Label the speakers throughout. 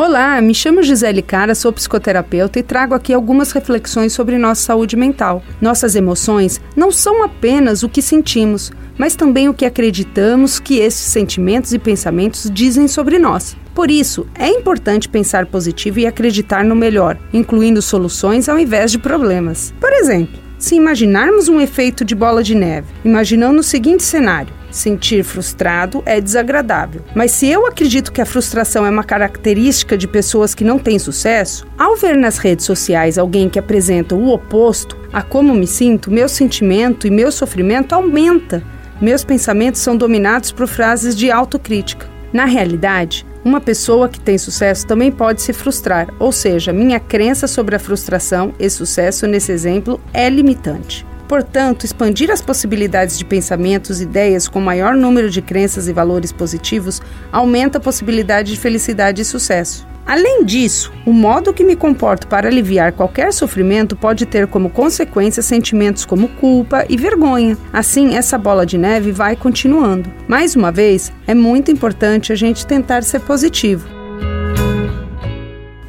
Speaker 1: Olá, me chamo Gisele Cara, sou psicoterapeuta e trago aqui algumas reflexões sobre nossa saúde mental. Nossas emoções não são apenas o que sentimos, mas também o que acreditamos que esses sentimentos e pensamentos dizem sobre nós. Por isso, é importante pensar positivo e acreditar no melhor, incluindo soluções ao invés de problemas. Por exemplo, se imaginarmos um efeito de bola de neve, imaginando o seguinte cenário: Sentir frustrado é desagradável. Mas se eu acredito que a frustração é uma característica de pessoas que não têm sucesso, ao ver nas redes sociais alguém que apresenta o oposto a como me sinto, meu sentimento e meu sofrimento aumenta. Meus pensamentos são dominados por frases de autocrítica. Na realidade, uma pessoa que tem sucesso também pode se frustrar, ou seja, minha crença sobre a frustração e sucesso nesse exemplo é limitante. Portanto, expandir as possibilidades de pensamentos e ideias com maior número de crenças e valores positivos aumenta a possibilidade de felicidade e sucesso. Além disso, o modo que me comporto para aliviar qualquer sofrimento pode ter como consequência sentimentos como culpa e vergonha. Assim, essa bola de neve vai continuando. Mais uma vez, é muito importante a gente tentar ser positivo.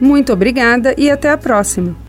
Speaker 1: Muito obrigada e até a próxima!